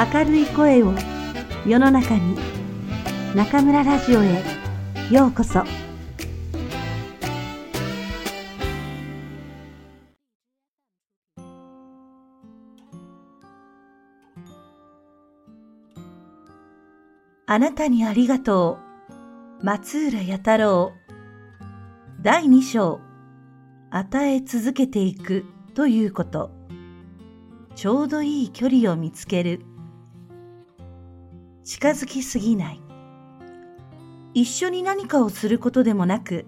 明るい声を世の中に中村ラジオへようこそ。あなたにありがとう松浦弥太郎。第2章与え続けていくということ。ちょうどいい距離を見つける。近づきすぎない。一緒に何かをすることでもなく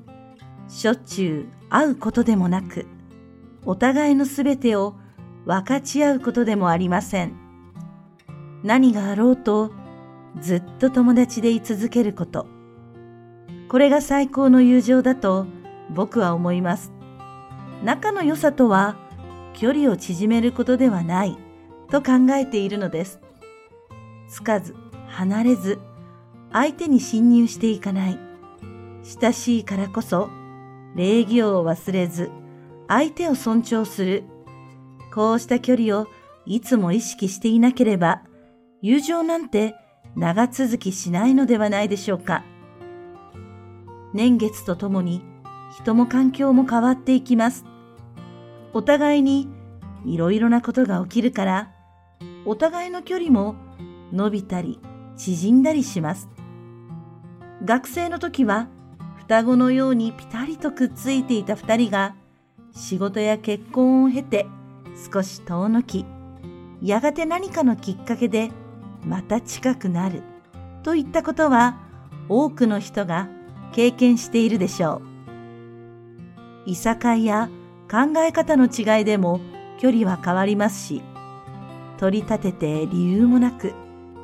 しょっちゅう会うことでもなくお互いのすべてを分かち合うことでもありません。何があろうとずっと友達でい続けること。これが最高の友情だと僕は思います。仲の良さとは距離を縮めることではないと考えているのです。つかず、離れず、相手に侵入していかない。親しいからこそ、礼儀を忘れず、相手を尊重する。こうした距離をいつも意識していなければ、友情なんて長続きしないのではないでしょうか。年月とともに人も環境も変わっていきます。お互いにいろいろなことが起きるから、お互いの距離も伸びたり縮んだりします。学生の時は双子のようにピタリとくっついていた二人が仕事や結婚を経て少し遠のき、やがて何かのきっかけでまた近くなるといったことは多くの人が経験しているでしょう。いさかいや考え方の違いでも距離は変わりますし、取り立てて理由もなく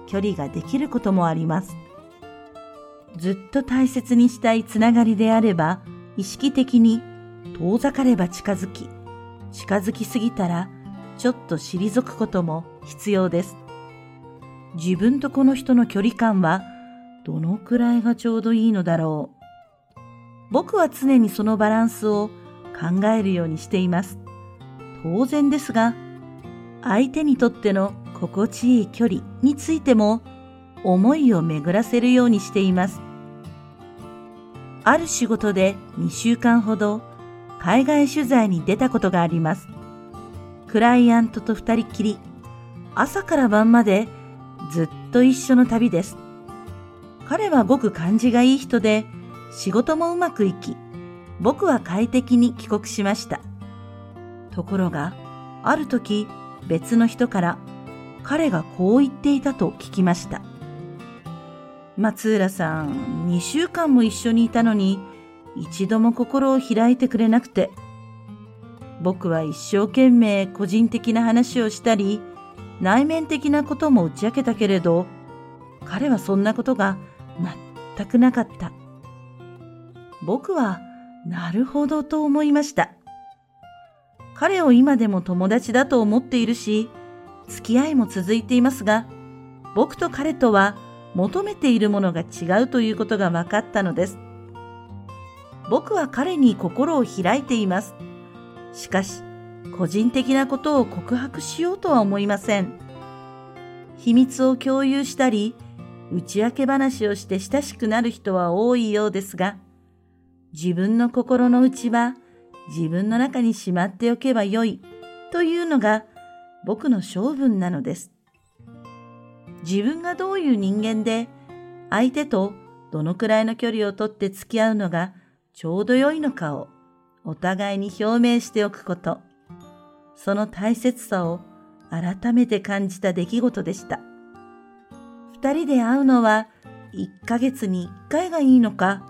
距離ができることもあります。ずっと大切にしたいつながりであれば、意識的に遠ざかれば近づき、近づきすぎたらちょっと退くことも必要です。自分とこの人の距離感はどのくらいがちょうどいいのだろう。僕は常にそのバランスを考えるようにしています。当然ですが、相手にとっての心地いい距離についても思いを巡らせるようにしています。ある仕事で2週間ほど海外取材に出たことがあります。クライアントと二人きり、朝から晩までずっと一緒の旅です。彼はごく感じがいい人で、仕事もうまくいき、僕は快適に帰国しました。ところが、ある時別の人から彼がこう言っていたと聞きました。松浦さん、2週間も一緒にいたのに、一度も心を開いてくれなくて、僕は一生懸命個人的な話をしたり、内面的なことも打ち明けたけれど、彼はそんなことが全くなかった。僕はなるほどと思いました。彼を今でも友達だと思っているし、付き合いも続いていますが、僕と彼とは求めているものが違うということが分かったのです。僕は彼に心を開いています。しかし、個人的なことを告白しようとは思いません。秘密を共有したり、打ち明け話をして親しくなる人は多いようですが、自分の心の内は自分の中にしまっておけばよいというのが僕の性分なのです。自分がどういう人間で相手とどのくらいの距離をとって付き合うのがちょうど良いのかをお互いに表明しておくこと、その大切さを改めて感じた出来事でした。二人で会うのは1ヶ月に1回がいいのか、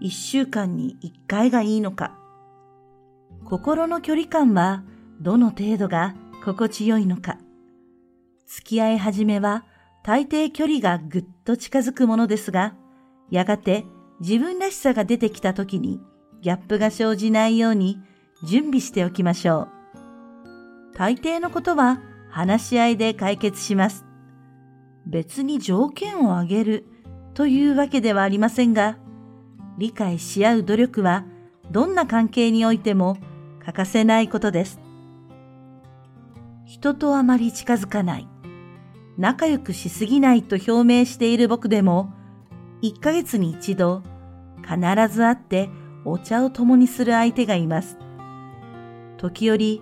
一週間に一回がいいのか。心の距離感はどの程度が心地よいのか。付き合い始めは大抵距離がぐっと近づくものですが、やがて自分らしさが出てきた時にギャップが生じないように準備しておきましょう。大抵のことは話し合いで解決します。別に条件を挙げるというわけではありませんが、理解し合う努力はどんな関係においても欠かせないことです。人とあまり近づかない。仲良くしすぎないと表明している僕でも、1ヶ月に一度、必ず会ってお茶を共にする相手がいます。時折、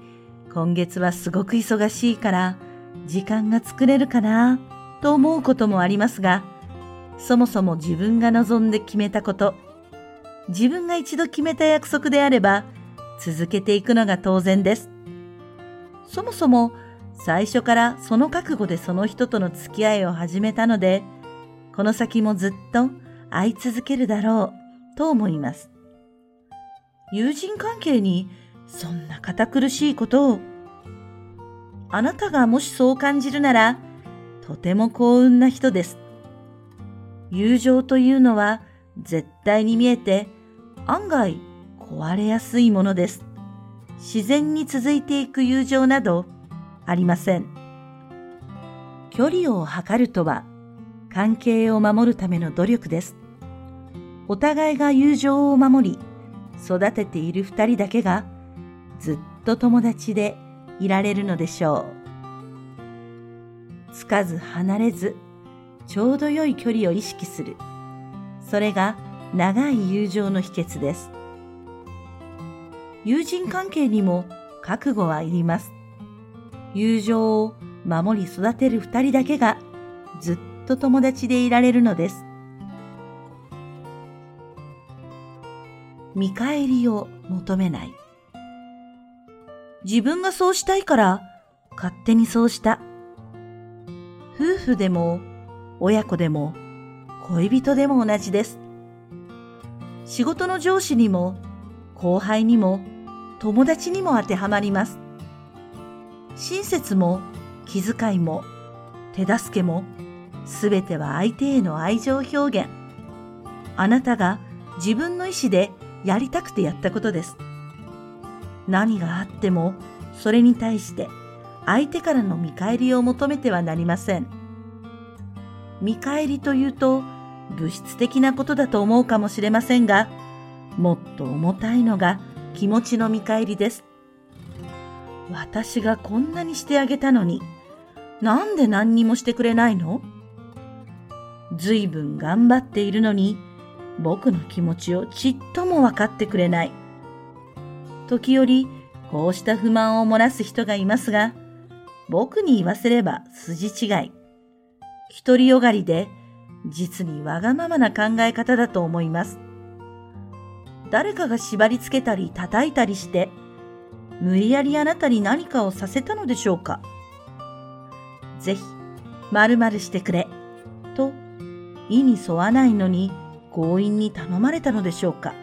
今月はすごく忙しいから、時間が作れるかな、と思うこともありますが、そもそも自分が望んで決めたこと、自分が一度決めた約束であれば、続けていくのが当然です。そもそも、最初からその覚悟でその人との付き合いを始めたので、この先もずっと会い続けるだろうと思います。友人関係にそんな堅苦しいことを。あなたがもしそう感じるなら、とても幸運な人です。友情というのは絶対に見えて案外壊れやすいものです。自然に続いていく友情などありません。距離を測るとは関係を守るための努力です。お互いが友情を守り、育てている二人だけがずっと友達でいられるのでしょう。つかず離れず、ちょうど良い距離を意識する。それが長い友情の秘訣です。友人関係にも覚悟はいります。友情を守り育てる二人だけがずっと友達でいられるのです。見返りを求めない。自分がそうしたいから勝手にそうした。夫婦でも親子でも恋人でも同じです。仕事の上司にも後輩にも友達にも当てはまります。親切も気遣いも手助けもすべては相手への愛情表現。あなたが自分の意思でやりたくてやったことです。何があってもそれに対して相手からの見返りを求めてはなりません。見返りというと物質的なことだと思うかもしれませんが、もっと重たいのが気持ちの見返りです。私がこんなにしてあげたのに、なんで何にもしてくれないの？ずいぶん頑張っているのに、僕の気持ちをちっとも分かってくれない。時折、こうした不満を漏らす人がいますが、僕に言わせれば筋違い。独りよがりで、実にわがままな考え方だと思います。誰かが縛り付けたり叩いたりして、無理やりあなたに何かをさせたのでしょうかぜひ、〇〇してくれ、と、意に沿わないのに強引に頼まれたのでしょうか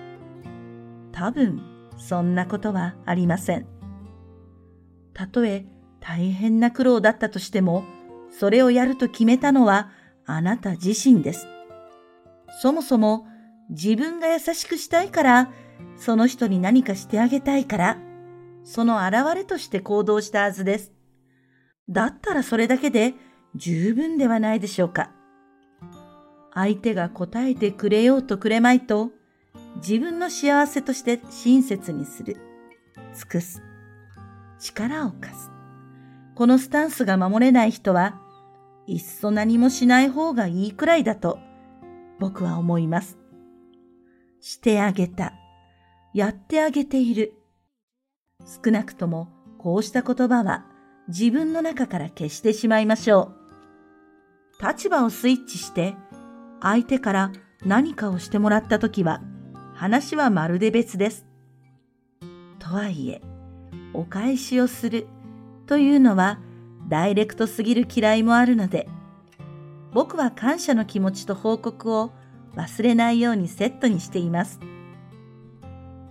多分、そんなことはありません。たとえ大変な苦労だったとしても、それをやると決めたのはあなた自身です。そもそも自分が優しくしたいから、その人に何かしてあげたいから、その現れとして行動したはずです。だったらそれだけで十分ではないでしょうか。相手が答えてくれようとくれまいと、自分の幸せとして親切にする。尽くす。力を貸す。このスタンスが守れない人は、いっそ何もしない方がいいくらいだと、僕は思います。してあげた。やってあげている。少なくともこうした言葉は自分の中から消してしまいましょう。立場をスイッチして相手から何かをしてもらったときは話はまるで別です。とはいえ、お返しをするというのはダイレクトすぎる嫌いもあるので、僕は感謝の気持ちと報告を忘れないようにセットにしています。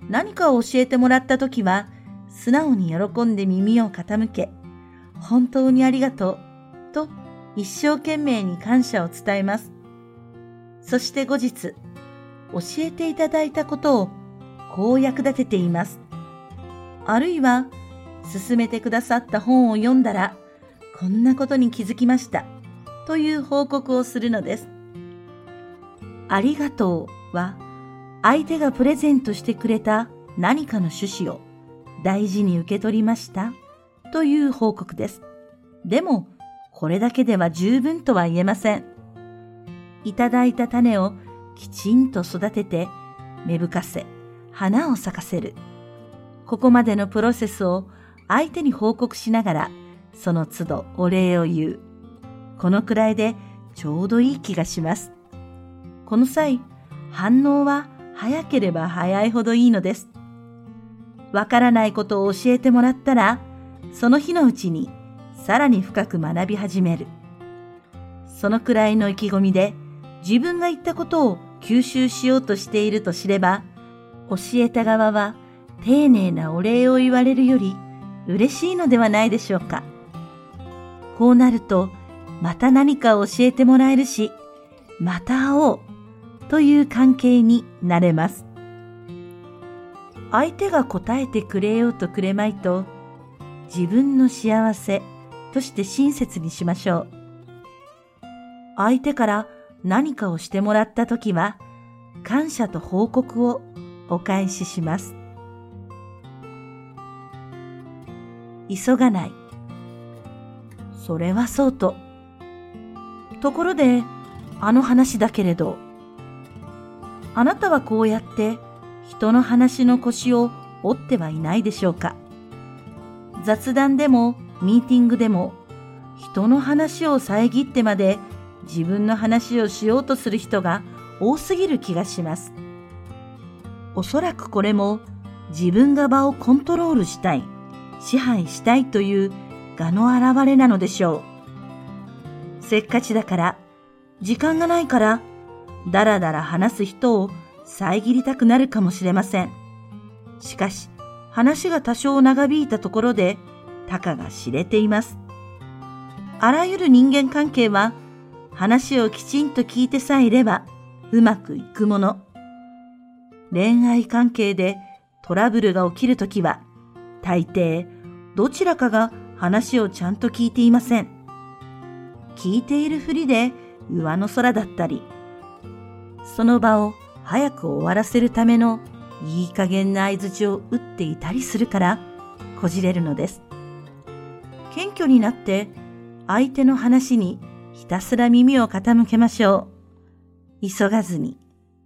何かを教えてもらったときは、素直に喜んで耳を傾け、本当にありがとうと一生懸命に感謝を伝えます。そして後日、教えていただいたことをこう役立てています。あるいは、勧めてくださった本を読んだら、こんなことに気づきました。という報告をするのです。ありがとうは、相手がプレゼントしてくれた何かの趣旨を大事に受け取りましたという報告です。でも、これだけでは十分とは言えません。いただいた種をきちんと育てて芽吹かせ、花を咲かせる。ここまでのプロセスを相手に報告しながら、その都度お礼を言う。このくらいでちょうどいい気がします。この際、反応は早ければ早いほどいいのです。わからないことを教えてもらったら、その日のうちにさらに深く学び始める。そのくらいの意気込みで自分が言ったことを吸収しようとしていると知れば、教えた側は丁寧なお礼を言われるより嬉しいのではないでしょうか。こうなると、また何かを教えてもらえるし、また会おうという関係になれます。相手が答えてくれようとくれまいと、自分の幸せとして親切にしましょう。相手から何かをしてもらったときは、感謝と報告をお返しします。急がない。それはそうと。ところで、あの話だけれど、あなたはこうやって人の話の腰を折ってはいないでしょうか。雑談でもミーティングでも人の話を遮ってまで自分の話をしようとする人が多すぎる気がします。おそらくこれも自分が場をコントロールしたい、支配したいという我の表れなのでしょう。せっかちだから、時間がないから、だらだら話す人を遮りたくなるかもしれません。しかし、話が多少長引いたところで、たかが知れています。あらゆる人間関係は、話をきちんと聞いてさえいれば、うまくいくもの。恋愛関係でトラブルが起きるときは、大抵、どちらかが話をちゃんと聞いていません。聞いているふりで上の空だったり、その場を早く終わらせるためのいい加減な合図を打っていたりするからこじれるのです。謙虚になって相手の話にひたすら耳を傾けましょう。急がずに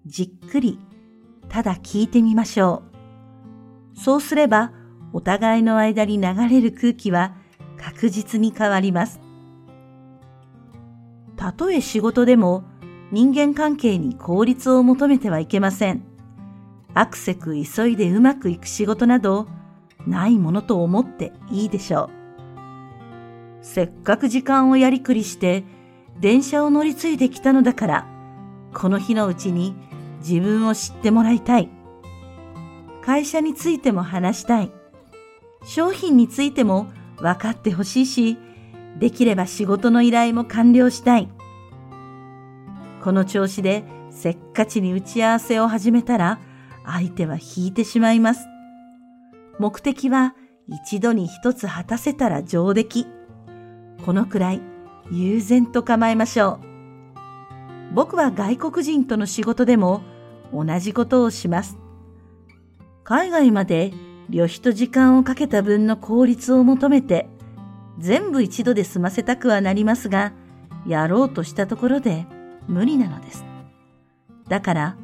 じっくりただ聞いてみましょう。そうすればお互いの間に流れる空気は確実に変わります。たとえ仕事でも人間関係に効率を求めてはいけません。アクセク急いでうまくいく仕事など、ないものと思っていいでしょう。せっかく時間をやりくりして、電車を乗り継いできたのだから、この日のうちに自分を知ってもらいたい。会社についても話したい。商品についても分かってほしいし、できれば仕事の依頼も完了したい。この調子でせっかちに打ち合わせを始めたら相手は引いてしまいます。目的は一度に一つ果たせたら上出来。このくらい悠然と構えましょう。僕は外国人との仕事でも同じことをします。海外まで旅費と時間をかけた分の効率を求めて全部一度で済ませたくはなりますが、やろうとしたところで無理なのです。だから、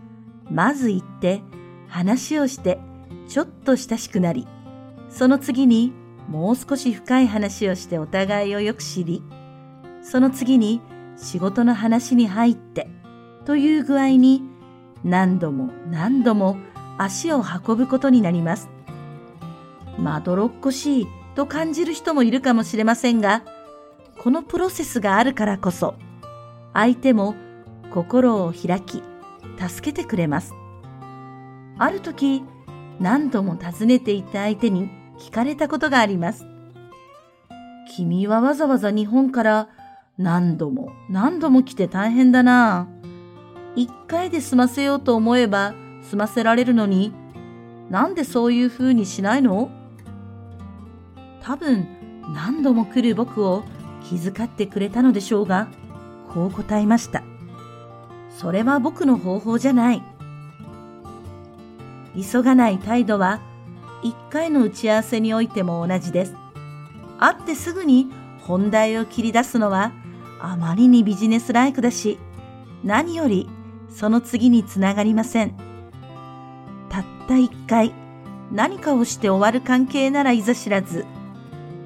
まず行って話をしてちょっと親しくなり、その次にもう少し深い話をしてお互いをよく知り、その次に仕事の話に入ってという具合に何度も何度も足を運ぶことになります。まどろっこしいと感じる人もいるかもしれませんが、このプロセスがあるからこそ、相手も心を開き、助けてくれます。ある時、何度も訪ねていた相手に聞かれたことがあります。君はわざわざ日本から何度も何度も来て大変だな。一回で済ませようと思えば済ませられるのに、なんでそういう風にしないの？多分何度も来る僕を気遣ってくれたのでしょうが、こう答えました。それは僕の方法じゃない。急がない態度は、一回の打ち合わせにおいても同じです。会ってすぐに本題を切り出すのはあまりにビジネスライクだし、何よりその次につながりません。たった一回何かをして終わる関係ならいざ知らず、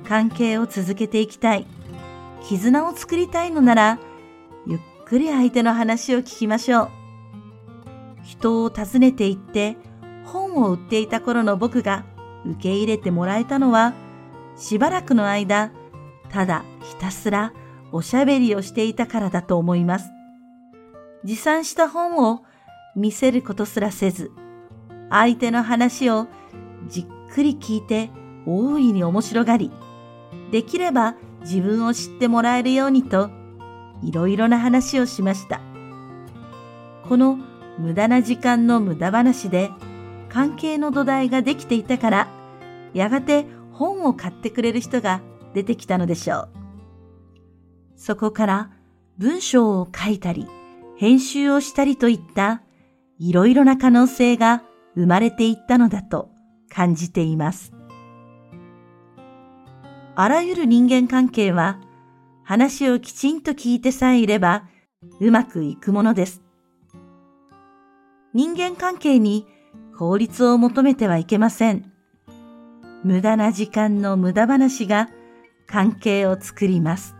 関係を続けていきたい、絆を作りたいのなら、ゆっくり相手の話を聞きましょう。人を訪ねて行って本を売っていた頃の僕が受け入れてもらえたのは、しばらくの間、ただひたすらおしゃべりをしていたからだと思います。持参した本を見せることすらせず、相手の話をじっくり聞いて大いに面白がり、できれば自分を知ってもらえるようにと、いろいろな話をしました。この無駄な時間の無駄話で関係の土台ができていたから、やがて本を買ってくれる人が出てきたのでしょう。そこから文章を書いたり、編集をしたりといったいろいろな可能性が生まれていったのだと感じています。あらゆる人間関係は話をきちんと聞いてさえいればうまくいくものです。人間関係に効率を求めてはいけません。無駄な時間の無駄話が関係を作ります。